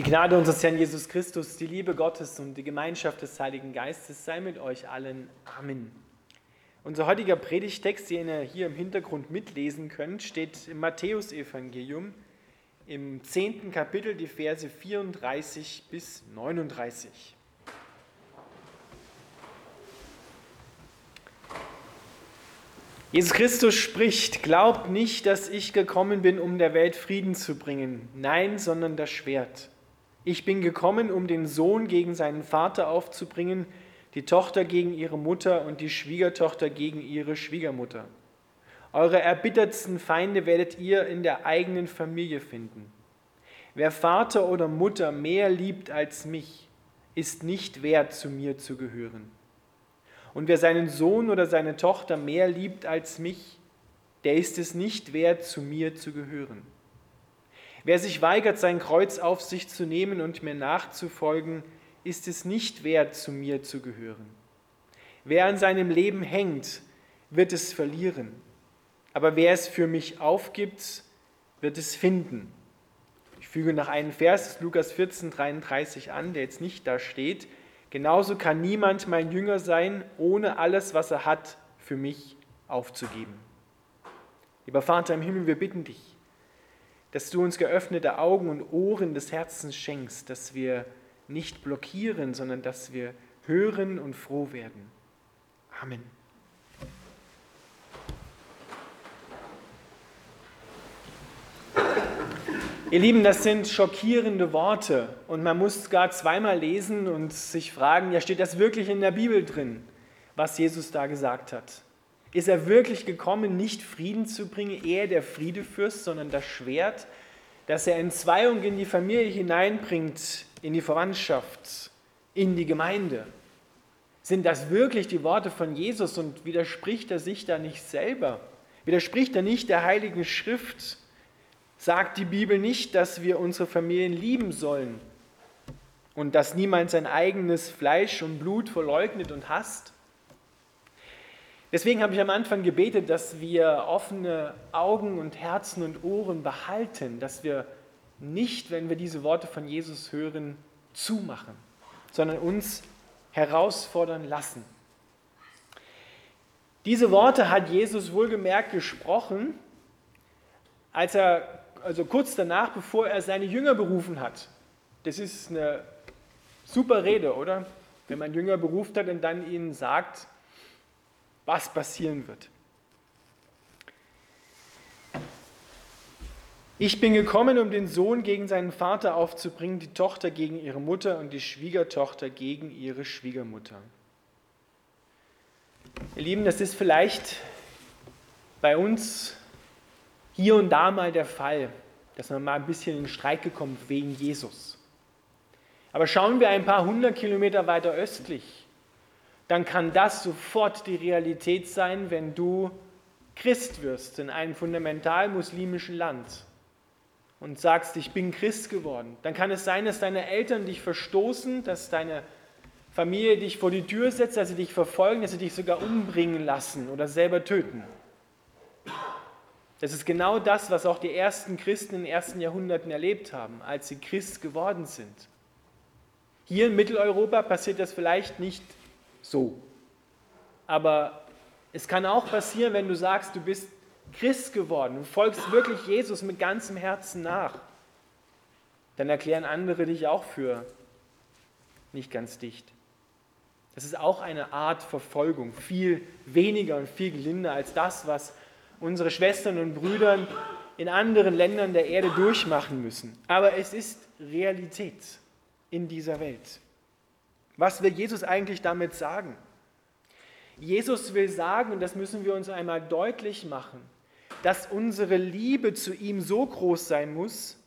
Die Gnade unseres Herrn Jesus Christus, die Liebe Gottes und die Gemeinschaft des Heiligen Geistes sei mit euch allen. Amen. Unser heutiger Predigtext, den ihr hier im Hintergrund mitlesen könnt, steht im Matthäusevangelium im zehnten Kapitel, die Verse 34 bis 39. Jesus Christus spricht, glaubt nicht, dass ich gekommen bin, um der Welt Frieden zu bringen. Nein, sondern das Schwert. Ich bin gekommen, um den Sohn gegen seinen Vater aufzubringen, die Tochter gegen ihre Mutter und die Schwiegertochter gegen ihre Schwiegermutter. Eure erbittertsten Feinde werdet ihr in der eigenen Familie finden. Wer Vater oder Mutter mehr liebt als mich, ist nicht wert, zu mir zu gehören. Und wer seinen Sohn oder seine Tochter mehr liebt als mich, der ist es nicht wert, zu mir zu gehören. Wer sich weigert, sein Kreuz auf sich zu nehmen und mir nachzufolgen, ist es nicht wert, zu mir zu gehören. Wer an seinem Leben hängt, wird es verlieren. Aber wer es für mich aufgibt, wird es finden. Ich füge noch einen Vers, Lukas 14, 33 an, der jetzt nicht da steht. Genauso kann niemand mein Jünger sein, ohne alles, was er hat, für mich aufzugeben. Lieber Vater im Himmel, wir bitten dich, dass du uns geöffnete Augen und Ohren des Herzens schenkst, dass wir nicht blockieren, sondern dass wir hören und froh werden. Amen. Ihr Lieben, das sind schockierende Worte und man muss gar zweimal lesen und sich fragen, ja, steht das wirklich in der Bibel drin, was Jesus da gesagt hat? Ist er wirklich gekommen, nicht Frieden zu bringen, er der Friedefürst, sondern das Schwert, das er Entzweiung in die Familie hineinbringt, in die Verwandtschaft, in die Gemeinde? Sind das wirklich die Worte von Jesus und widerspricht er sich da nicht selber? Widerspricht er nicht der Heiligen Schrift? Sagt die Bibel nicht, dass wir unsere Familien lieben sollen und dass niemand sein eigenes Fleisch und Blut verleugnet und hasst? Deswegen habe ich am Anfang gebetet, dass wir offene Augen und Herzen und Ohren behalten, dass wir nicht, wenn wir diese Worte von Jesus hören, zumachen, sondern uns herausfordern lassen. Diese Worte hat Jesus wohlgemerkt gesprochen, als er, also kurz danach, bevor er seine Jünger berufen hat. Das ist eine super Rede, oder? Wenn man Jünger beruft hat und dann ihnen sagt, was passieren wird. Ich bin gekommen, um den Sohn gegen seinen Vater aufzubringen, die Tochter gegen ihre Mutter und die Schwiegertochter gegen ihre Schwiegermutter. Ihr Lieben, das ist vielleicht bei uns hier und da mal der Fall, dass man mal ein bisschen in Streit gekommen wegen Jesus. Aber schauen wir ein paar hundert Kilometer weiter östlich, dann kann das sofort die Realität sein, wenn du Christ wirst in einem fundamental muslimischen Land und sagst, ich bin Christ geworden. Dann kann es sein, dass deine Eltern dich verstoßen, dass deine Familie dich vor die Tür setzt, dass sie dich verfolgen, dass sie dich sogar umbringen lassen oder selber töten. Das ist genau das, was auch die ersten Christen in den ersten Jahrhunderten erlebt haben, als sie Christ geworden sind. Hier in Mitteleuropa passiert das vielleicht nicht so. Aber es kann auch passieren, wenn du sagst, du bist Christ geworden, du folgst wirklich Jesus mit ganzem Herzen nach, dann erklären andere dich auch für nicht ganz dicht. Das ist auch eine Art Verfolgung, viel weniger und viel gelinder als das, was unsere Schwestern und Brüder in anderen Ländern der Erde durchmachen müssen. Aber es ist Realität in dieser Welt. Was will Jesus eigentlich damit sagen? Jesus will sagen, und das müssen wir uns einmal deutlich machen, dass unsere Liebe zu ihm so groß sein muss,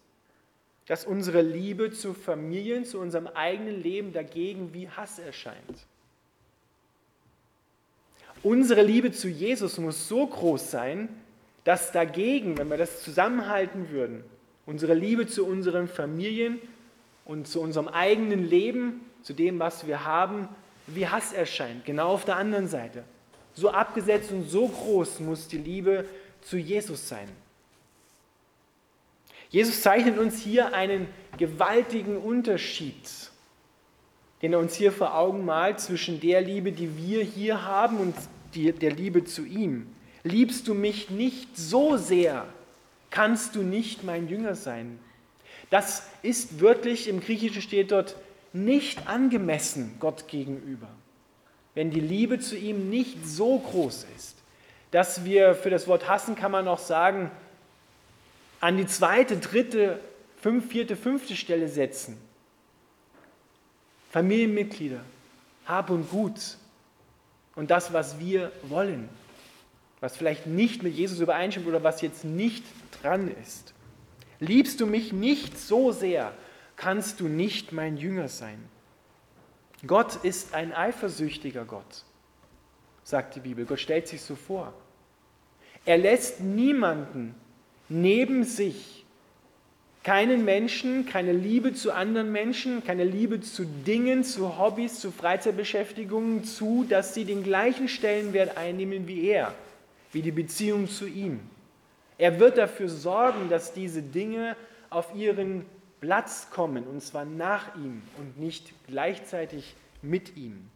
dass unsere Liebe zu Familien, zu unserem eigenen Leben dagegen wie Hass erscheint. Unsere Liebe zu Jesus muss so groß sein, dass dagegen, wenn wir das zusammenhalten würden, unsere Liebe zu unseren Familien und zu unserem eigenen Leben zu dem, was wir haben, wie Hass erscheint, genau auf der anderen Seite. So abgesetzt und so groß muss die Liebe zu Jesus sein. Jesus zeichnet uns hier einen gewaltigen Unterschied, den er uns hier vor Augen malt zwischen der Liebe, die wir hier haben und die, der Liebe zu ihm. Liebst du mich nicht so sehr, kannst du nicht mein Jünger sein. Das ist wörtlich, im Griechischen steht dort, nicht angemessen Gott gegenüber. Wenn die Liebe zu ihm nicht so groß ist, dass wir für das Wort hassen kann man auch sagen, an die zweite, dritte, fünf, vierte, fünfte Stelle setzen. Familienmitglieder, Hab und Gut und das, was wir wollen, was vielleicht nicht mit Jesus übereinstimmt oder was jetzt nicht dran ist. Liebst du mich nicht so sehr, kannst du nicht mein Jünger sein. Gott ist ein eifersüchtiger Gott, sagt die Bibel. Gott stellt sich so vor. Er lässt niemanden neben sich, keinen Menschen, keine Liebe zu anderen Menschen, keine Liebe zu Dingen, zu Hobbys, zu Freizeitbeschäftigungen zu, dass sie den gleichen Stellenwert einnehmen wie er, wie die Beziehung zu ihm. Er wird dafür sorgen, dass diese Dinge auf ihren Platz kommen, und zwar nach ihm und nicht gleichzeitig mit ihm.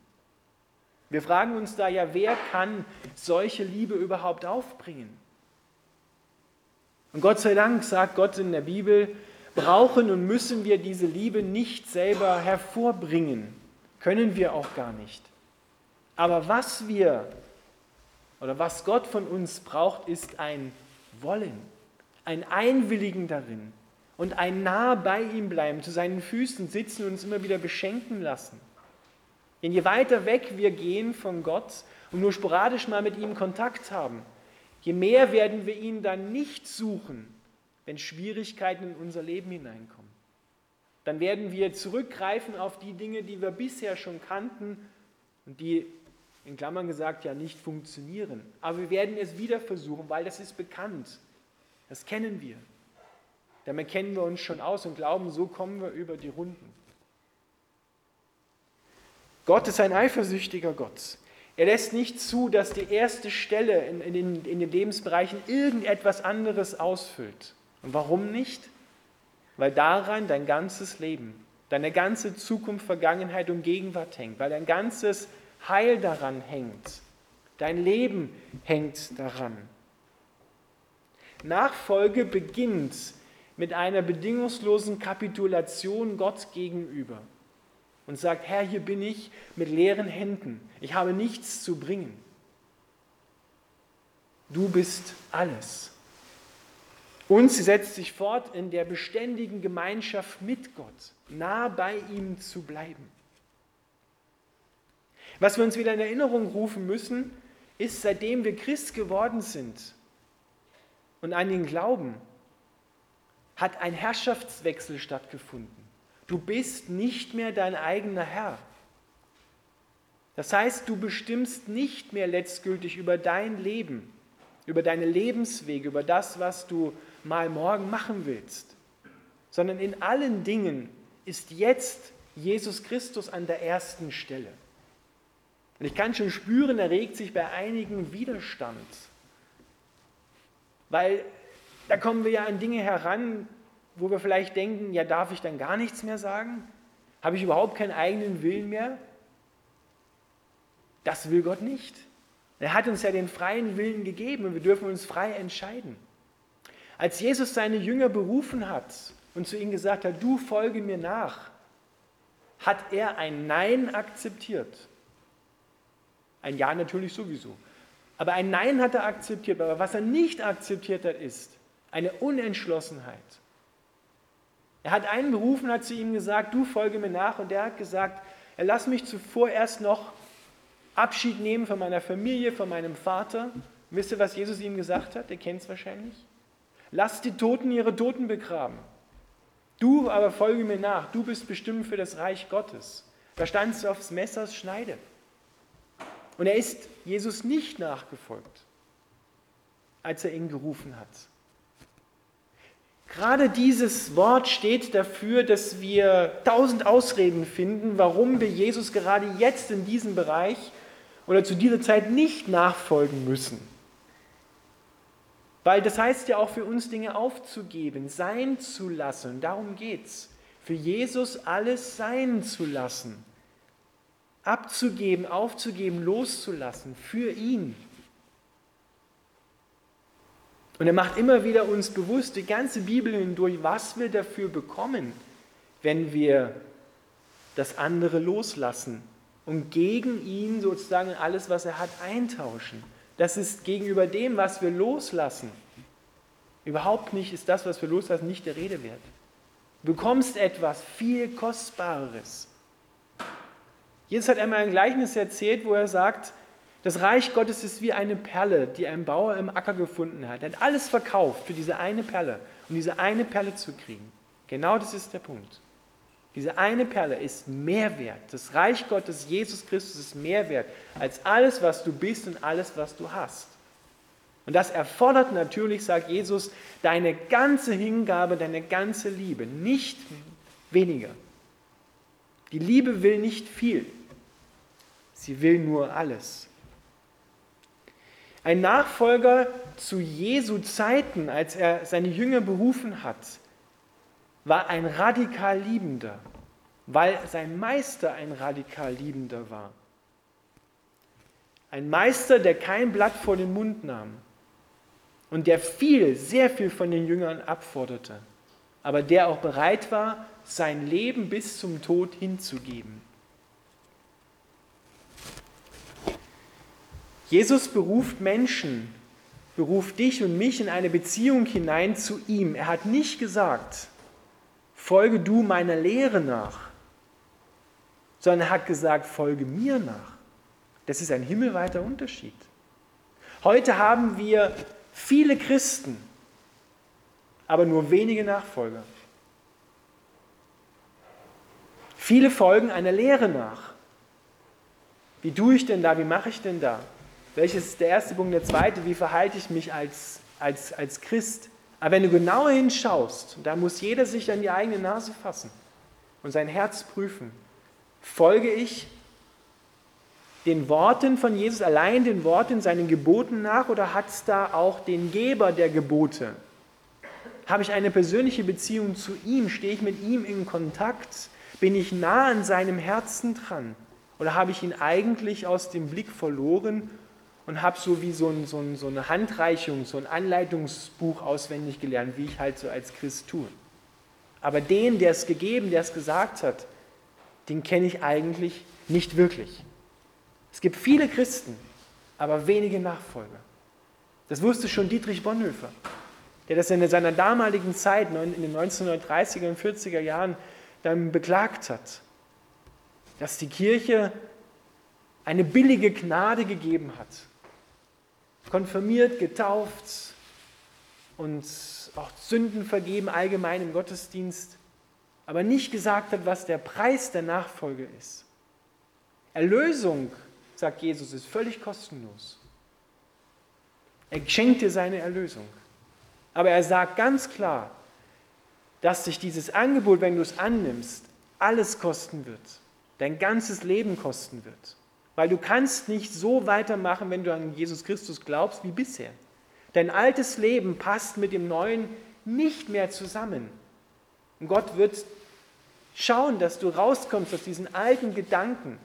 Wir fragen uns da ja, wer kann solche Liebe überhaupt aufbringen? Und Gott sei Dank sagt Gott in der Bibel, brauchen und müssen wir diese Liebe nicht selber hervorbringen. Können wir auch gar nicht. Aber was wir oder was Gott von uns braucht, ist ein Wollen, ein Einwilligen darin und ein nah bei ihm bleiben, zu seinen Füßen sitzen und uns immer wieder beschenken lassen. Denn je weiter weg wir gehen von Gott und nur sporadisch mal mit ihm Kontakt haben, je mehr werden wir ihn dann nicht suchen, wenn Schwierigkeiten in unser Leben hineinkommen. Dann werden wir zurückgreifen auf die Dinge, die wir bisher schon kannten und die in Klammern gesagt ja nicht funktionieren. Aber wir werden es wieder versuchen, weil das ist bekannt. Das kennen wir. Damit kennen wir uns schon aus und glauben, so kommen wir über die Runden. Gott ist ein eifersüchtiger Gott. Er lässt nicht zu, dass die erste Stelle in, in, in den Lebensbereichen irgendetwas anderes ausfüllt. Und warum nicht? Weil daran dein ganzes Leben, deine ganze Zukunft, Vergangenheit und Gegenwart hängt, weil dein ganzes Heil daran hängt. Dein Leben hängt daran. Nachfolge beginnt mit einer bedingungslosen Kapitulation Gott gegenüber und sagt, Herr, hier bin ich mit leeren Händen. Ich habe nichts zu bringen. Du bist alles. Und sie setzt sich fort, in der beständigen Gemeinschaft mit Gott, nah bei ihm zu bleiben. Was wir uns wieder in Erinnerung rufen müssen, ist, seitdem wir Christ geworden sind und an ihn glauben, hat ein Herrschaftswechsel stattgefunden. Du bist nicht mehr dein eigener Herr. Das heißt, du bestimmst nicht mehr letztgültig über dein Leben, über deine Lebenswege, über das, was du mal morgen machen willst, sondern in allen Dingen ist jetzt Jesus Christus an der ersten Stelle. Und ich kann schon spüren, er regt sich bei einigen Widerstand. Weil da kommen wir ja an Dinge heran, wo wir vielleicht denken, ja, darf ich dann gar nichts mehr sagen? Habe ich überhaupt keinen eigenen Willen mehr? Das will Gott nicht. Er hat uns ja den freien Willen gegeben und wir dürfen uns frei entscheiden. Als Jesus seine Jünger berufen hat und zu ihnen gesagt hat, du folge mir nach, hat er ein Nein akzeptiert. Ein Ja natürlich sowieso. Aber ein Nein hat er akzeptiert. Aber was er nicht akzeptiert hat, ist eine Unentschlossenheit. Er hat einen berufen, hat zu ihm gesagt, du folge mir nach. Und der hat gesagt, er lass mich zuvor erst noch Abschied nehmen von meiner Familie, von meinem Vater. Wisst ihr, was Jesus ihm gesagt hat? Ihr kennt es wahrscheinlich. Lass die Toten ihre Toten begraben. Du aber folge mir nach. Du bist bestimmt für das Reich Gottes. Da standst du aufs Messers Schneide. Und er ist Jesus nicht nachgefolgt, als er ihn gerufen hat. Gerade dieses Wort steht dafür, dass wir tausend Ausreden finden, warum wir Jesus gerade jetzt in diesem Bereich oder zu dieser Zeit nicht nachfolgen müssen. Weil das heißt ja auch für uns Dinge aufzugeben, sein zu lassen. Darum geht es. für Jesus alles sein zu lassen, abzugeben, aufzugeben, loszulassen, für ihn. Und er macht immer wieder uns bewusst, die ganze Bibel hindurch, was wir dafür bekommen, wenn wir das andere loslassen und gegen ihn sozusagen alles, was er hat, eintauschen. Das ist gegenüber dem, was wir loslassen, überhaupt nicht, ist das, was wir loslassen, nicht der Rede wert. Du bekommst etwas viel Kostbareres. Jesus hat einmal ein Gleichnis erzählt, wo er sagt, das Reich Gottes ist wie eine Perle, die ein Bauer im Acker gefunden hat. Er hat alles verkauft für diese eine Perle, um diese eine Perle zu kriegen. Genau das ist der Punkt. Diese eine Perle ist mehr wert. Das Reich Gottes, Jesus Christus, ist mehr wert als alles, was du bist und alles, was du hast. Und das erfordert natürlich, sagt Jesus, deine ganze Hingabe, deine ganze Liebe, nicht weniger. Die Liebe will nicht viel, sie will nur alles. Ein Nachfolger zu Jesu Zeiten, als er seine Jünger berufen hat, war ein radikal Liebender, weil sein Meister ein radikal Liebender war. Ein Meister, der kein Blatt vor den Mund nahm und der viel, sehr viel von den Jüngern abforderte, aber der auch bereit war, sein Leben bis zum Tod hinzugeben. Jesus beruft Menschen, beruft dich und mich in eine Beziehung hinein zu ihm. Er hat nicht gesagt, folge du meiner Lehre nach, sondern er hat gesagt, folge mir nach. Das ist ein himmelweiter Unterschied. Heute haben wir viele Christen, aber nur wenige Nachfolger. Viele folgen einer Lehre nach. Wie tue ich denn da? Wie mache ich denn da? Welches ist der erste Punkt? Der zweite, wie verhalte ich mich als, als, als Christ? Aber wenn du genauer hinschaust, da muss jeder sich an die eigene Nase fassen und sein Herz prüfen. Folge ich den Worten von Jesus, allein den Worten, seinen Geboten nach oder hat es da auch den Geber der Gebote? Habe ich eine persönliche Beziehung zu ihm? Stehe ich mit ihm in Kontakt? Bin ich nah an seinem Herzen dran? Oder habe ich ihn eigentlich aus dem Blick verloren und habe so wie so, ein, so, ein, so, eine Handreichung, so ein Anleitungsbuch auswendig gelernt, wie ich halt so als Christ tue. Aber den, der es gegeben, der es gesagt hat, den kenne ich eigentlich nicht wirklich. Es gibt viele Christen, aber wenige Nachfolger. Das wusste schon Dietrich Bonhoeffer, der das in seiner damaligen Zeit, in den 1930er und 40er Jahren, dann beklagt hat, dass die Kirche eine billige Gnade gegeben hat konfirmiert, getauft und auch Sünden vergeben allgemein im Gottesdienst, aber nicht gesagt hat, was der Preis der Nachfolge ist. Erlösung, sagt Jesus, ist völlig kostenlos. Er schenkt dir seine Erlösung. Aber er sagt ganz klar, dass sich dieses Angebot, wenn du es annimmst, alles kosten wird, dein ganzes Leben kosten wird. Weil du kannst nicht so weitermachen, wenn du an Jesus Christus glaubst, wie bisher. Dein altes Leben passt mit dem neuen nicht mehr zusammen. Und Gott wird schauen, dass du rauskommst aus diesen alten Gedanken,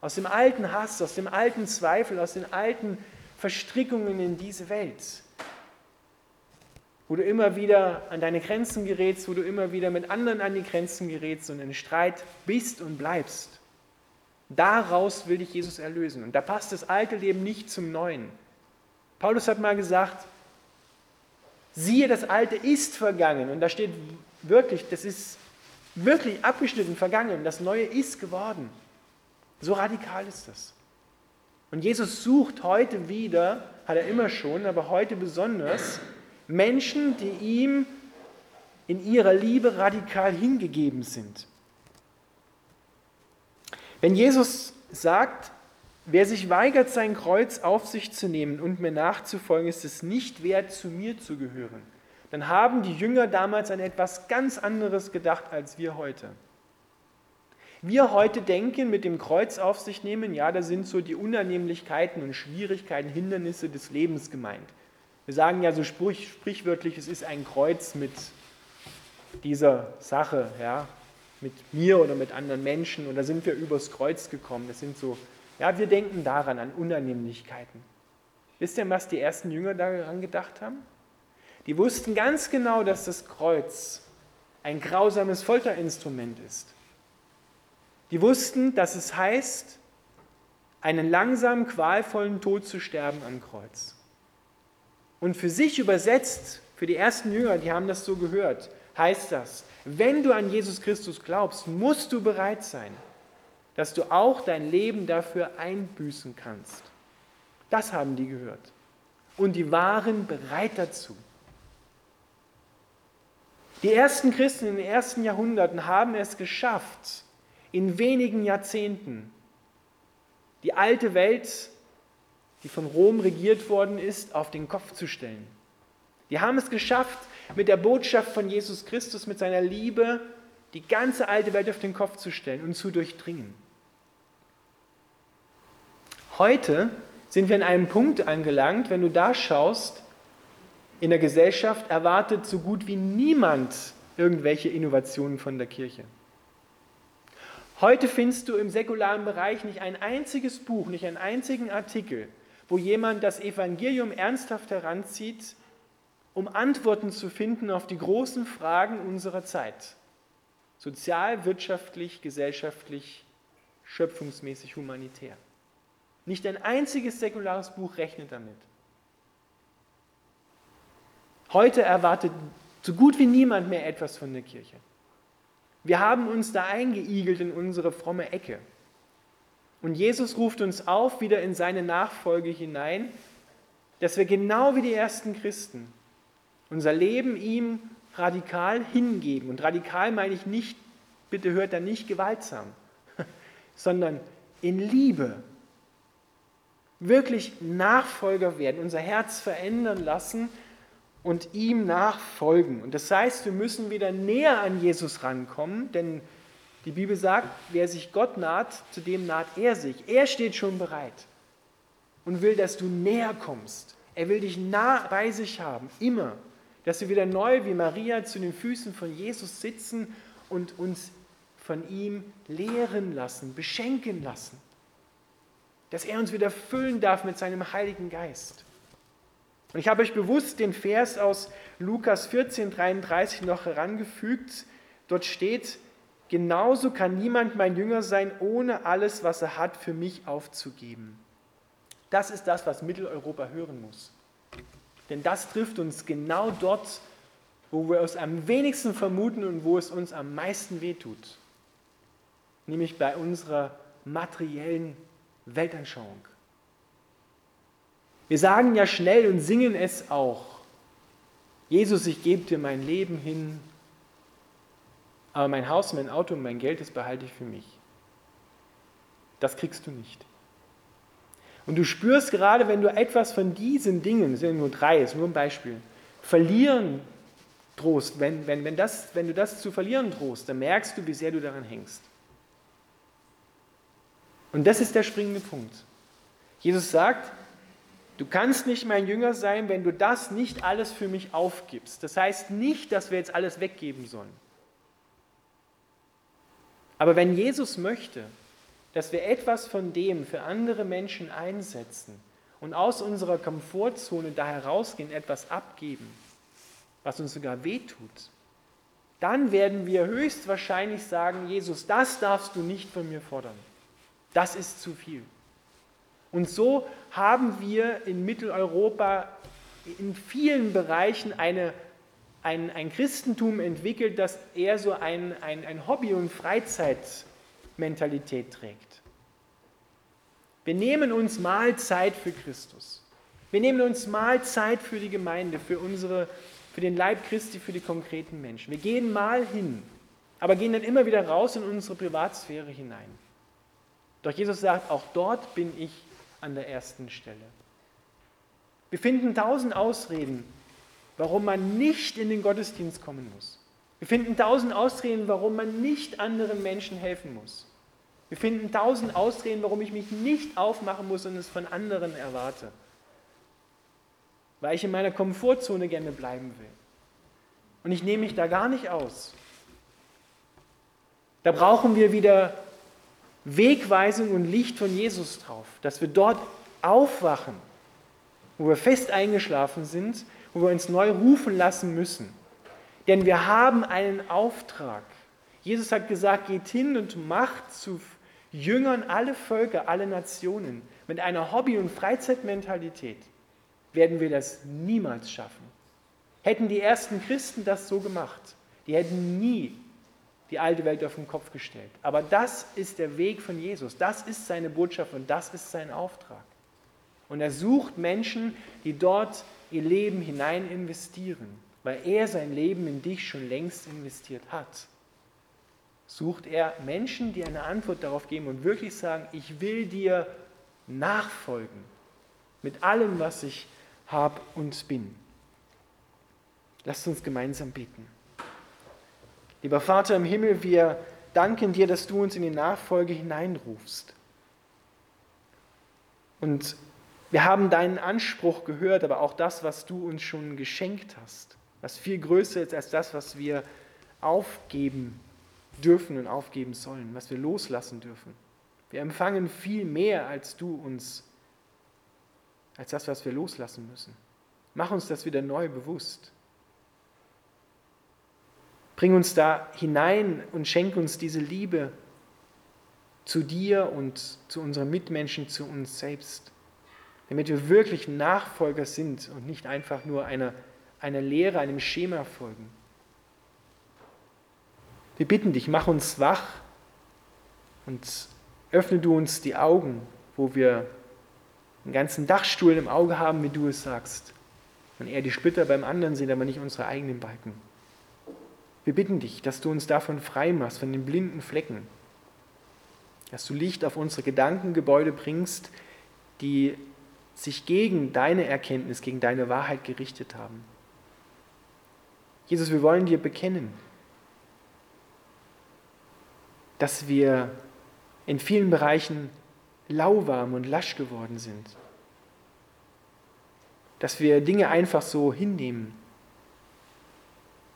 aus dem alten Hass, aus dem alten Zweifel, aus den alten Verstrickungen in diese Welt. Wo du immer wieder an deine Grenzen gerätst, wo du immer wieder mit anderen an die Grenzen gerätst und in Streit bist und bleibst. Daraus will dich Jesus erlösen. Und da passt das alte Leben nicht zum neuen. Paulus hat mal gesagt, siehe, das alte ist vergangen. Und da steht wirklich, das ist wirklich abgeschnitten, vergangen. Das neue ist geworden. So radikal ist das. Und Jesus sucht heute wieder, hat er immer schon, aber heute besonders, Menschen, die ihm in ihrer Liebe radikal hingegeben sind. Wenn Jesus sagt, wer sich weigert, sein Kreuz auf sich zu nehmen und mir nachzufolgen, ist es nicht wert, zu mir zu gehören, dann haben die Jünger damals an etwas ganz anderes gedacht als wir heute. Wir heute denken, mit dem Kreuz auf sich nehmen, ja, da sind so die Unannehmlichkeiten und Schwierigkeiten, Hindernisse des Lebens gemeint. Wir sagen ja so sprich, sprichwörtlich, es ist ein Kreuz mit dieser Sache, ja, mit mir oder mit anderen Menschen oder sind wir übers Kreuz gekommen. Das sind so, ja, wir denken daran, an Unannehmlichkeiten. Wisst ihr, was die ersten Jünger daran gedacht haben? Die wussten ganz genau, dass das Kreuz ein grausames Folterinstrument ist. Die wussten, dass es heißt, einen langsamen, qualvollen Tod zu sterben am Kreuz. Und für sich übersetzt, für die ersten Jünger, die haben das so gehört, heißt das, wenn du an Jesus Christus glaubst, musst du bereit sein, dass du auch dein Leben dafür einbüßen kannst. Das haben die gehört. Und die waren bereit dazu. Die ersten Christen in den ersten Jahrhunderten haben es geschafft, in wenigen Jahrzehnten die alte Welt, die von Rom regiert worden ist, auf den Kopf zu stellen. Die haben es geschafft, mit der Botschaft von Jesus Christus, mit seiner Liebe, die ganze alte Welt auf den Kopf zu stellen und zu durchdringen. Heute sind wir an einem Punkt angelangt, wenn du da schaust, in der Gesellschaft erwartet so gut wie niemand irgendwelche Innovationen von der Kirche. Heute findest du im säkularen Bereich nicht ein einziges Buch, nicht einen einzigen Artikel, wo jemand das Evangelium ernsthaft heranzieht, um Antworten zu finden auf die großen Fragen unserer Zeit. Sozial, wirtschaftlich, gesellschaftlich, schöpfungsmäßig, humanitär. Nicht ein einziges säkulares Buch rechnet damit. Heute erwartet so gut wie niemand mehr etwas von der Kirche. Wir haben uns da eingeigelt in unsere fromme Ecke. Und Jesus ruft uns auf, wieder in seine Nachfolge hinein, dass wir genau wie die ersten Christen unser Leben ihm radikal hingeben. Und radikal meine ich nicht, bitte hört da nicht gewaltsam, sondern in Liebe. Wirklich Nachfolger werden, unser Herz verändern lassen und ihm nachfolgen. Und das heißt, wir müssen wieder näher an Jesus rankommen, denn die Bibel sagt, wer sich Gott naht, zu dem naht er sich. Er steht schon bereit und will, dass du näher kommst. Er will dich nah bei sich haben, immer. Dass wir wieder neu wie Maria zu den Füßen von Jesus sitzen und uns von ihm lehren lassen, beschenken lassen. Dass er uns wieder füllen darf mit seinem Heiligen Geist. Und ich habe euch bewusst den Vers aus Lukas 14, 33 noch herangefügt. Dort steht, genauso kann niemand mein Jünger sein, ohne alles, was er hat, für mich aufzugeben. Das ist das, was Mitteleuropa hören muss. Denn das trifft uns genau dort, wo wir es am wenigsten vermuten und wo es uns am meisten wehtut. Nämlich bei unserer materiellen Weltanschauung. Wir sagen ja schnell und singen es auch. Jesus, ich gebe dir mein Leben hin, aber mein Haus, mein Auto und mein Geld, das behalte ich für mich. Das kriegst du nicht. Und du spürst gerade, wenn du etwas von diesen Dingen, es sind nur drei, ist nur ein Beispiel, verlieren drohst, wenn, wenn, wenn, das, wenn du das zu verlieren drohst, dann merkst du, wie sehr du daran hängst. Und das ist der springende Punkt. Jesus sagt, Du kannst nicht mein Jünger sein, wenn du das nicht alles für mich aufgibst. Das heißt nicht, dass wir jetzt alles weggeben sollen. Aber wenn Jesus möchte, dass wir etwas von dem für andere Menschen einsetzen und aus unserer Komfortzone da herausgehen, etwas abgeben, was uns sogar wehtut, dann werden wir höchstwahrscheinlich sagen, Jesus, das darfst du nicht von mir fordern. Das ist zu viel. Und so haben wir in Mitteleuropa in vielen Bereichen eine, ein, ein Christentum entwickelt, das eher so ein, ein, ein Hobby- und Freizeitmentalität trägt. Wir nehmen uns mal Zeit für Christus. Wir nehmen uns mal Zeit für die Gemeinde, für, unsere, für den Leib Christi, für die konkreten Menschen. Wir gehen mal hin, aber gehen dann immer wieder raus in unsere Privatsphäre hinein. Doch Jesus sagt, auch dort bin ich an der ersten Stelle. Wir finden tausend Ausreden, warum man nicht in den Gottesdienst kommen muss. Wir finden tausend Ausreden, warum man nicht anderen Menschen helfen muss. Wir finden tausend Ausreden, warum ich mich nicht aufmachen muss und es von anderen erwarte. Weil ich in meiner Komfortzone gerne bleiben will. Und ich nehme mich da gar nicht aus. Da brauchen wir wieder Wegweisung und Licht von Jesus drauf, dass wir dort aufwachen, wo wir fest eingeschlafen sind, wo wir uns neu rufen lassen müssen. Denn wir haben einen Auftrag. Jesus hat gesagt, geht hin und macht zu Jüngern alle Völker, alle Nationen. Mit einer Hobby- und Freizeitmentalität werden wir das niemals schaffen. Hätten die ersten Christen das so gemacht, die hätten nie die alte Welt auf den Kopf gestellt. Aber das ist der Weg von Jesus, das ist seine Botschaft und das ist sein Auftrag. Und er sucht Menschen, die dort ihr Leben hinein investieren, weil er sein Leben in dich schon längst investiert hat. Sucht er Menschen, die eine Antwort darauf geben und wirklich sagen, ich will dir nachfolgen mit allem, was ich habe und bin. Lasst uns gemeinsam beten. Lieber Vater im Himmel, wir danken dir, dass du uns in die Nachfolge hineinrufst. Und wir haben deinen Anspruch gehört, aber auch das, was du uns schon geschenkt hast, was viel größer ist als das, was wir aufgeben dürfen und aufgeben sollen, was wir loslassen dürfen. Wir empfangen viel mehr als du uns, als das, was wir loslassen müssen. Mach uns das wieder neu bewusst. Bring uns da hinein und schenk uns diese Liebe zu dir und zu unseren Mitmenschen, zu uns selbst, damit wir wirklich Nachfolger sind und nicht einfach nur einer, einer Lehre, einem Schema folgen. Wir bitten dich, mach uns wach und öffne du uns die Augen, wo wir einen ganzen Dachstuhl im Auge haben, wie du es sagst. Und eher die Splitter beim anderen sind, aber nicht unsere eigenen Balken. Wir bitten dich, dass du uns davon frei machst, von den blinden Flecken. Dass du Licht auf unsere Gedankengebäude bringst, die sich gegen deine Erkenntnis, gegen deine Wahrheit gerichtet haben. Jesus, wir wollen dir bekennen, dass wir in vielen Bereichen lauwarm und lasch geworden sind. Dass wir Dinge einfach so hinnehmen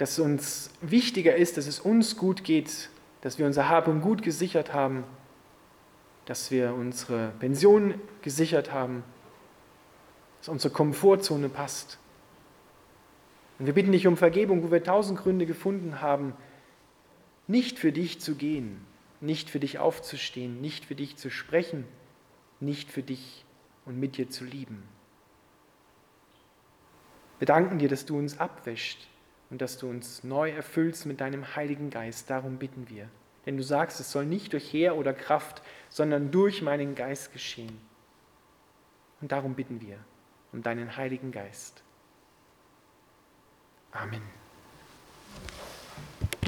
dass uns wichtiger ist, dass es uns gut geht, dass wir unser Hab und Gut gesichert haben, dass wir unsere Pension gesichert haben, dass unsere Komfortzone passt. Und wir bitten dich um Vergebung, wo wir tausend Gründe gefunden haben, nicht für dich zu gehen, nicht für dich aufzustehen, nicht für dich zu sprechen, nicht für dich und mit dir zu lieben. Wir danken dir, dass du uns abwäscht, und dass du uns neu erfüllst mit deinem Heiligen Geist. Darum bitten wir. Denn du sagst, es soll nicht durch Heer oder Kraft, sondern durch meinen Geist geschehen. Und darum bitten wir um deinen Heiligen Geist. Amen.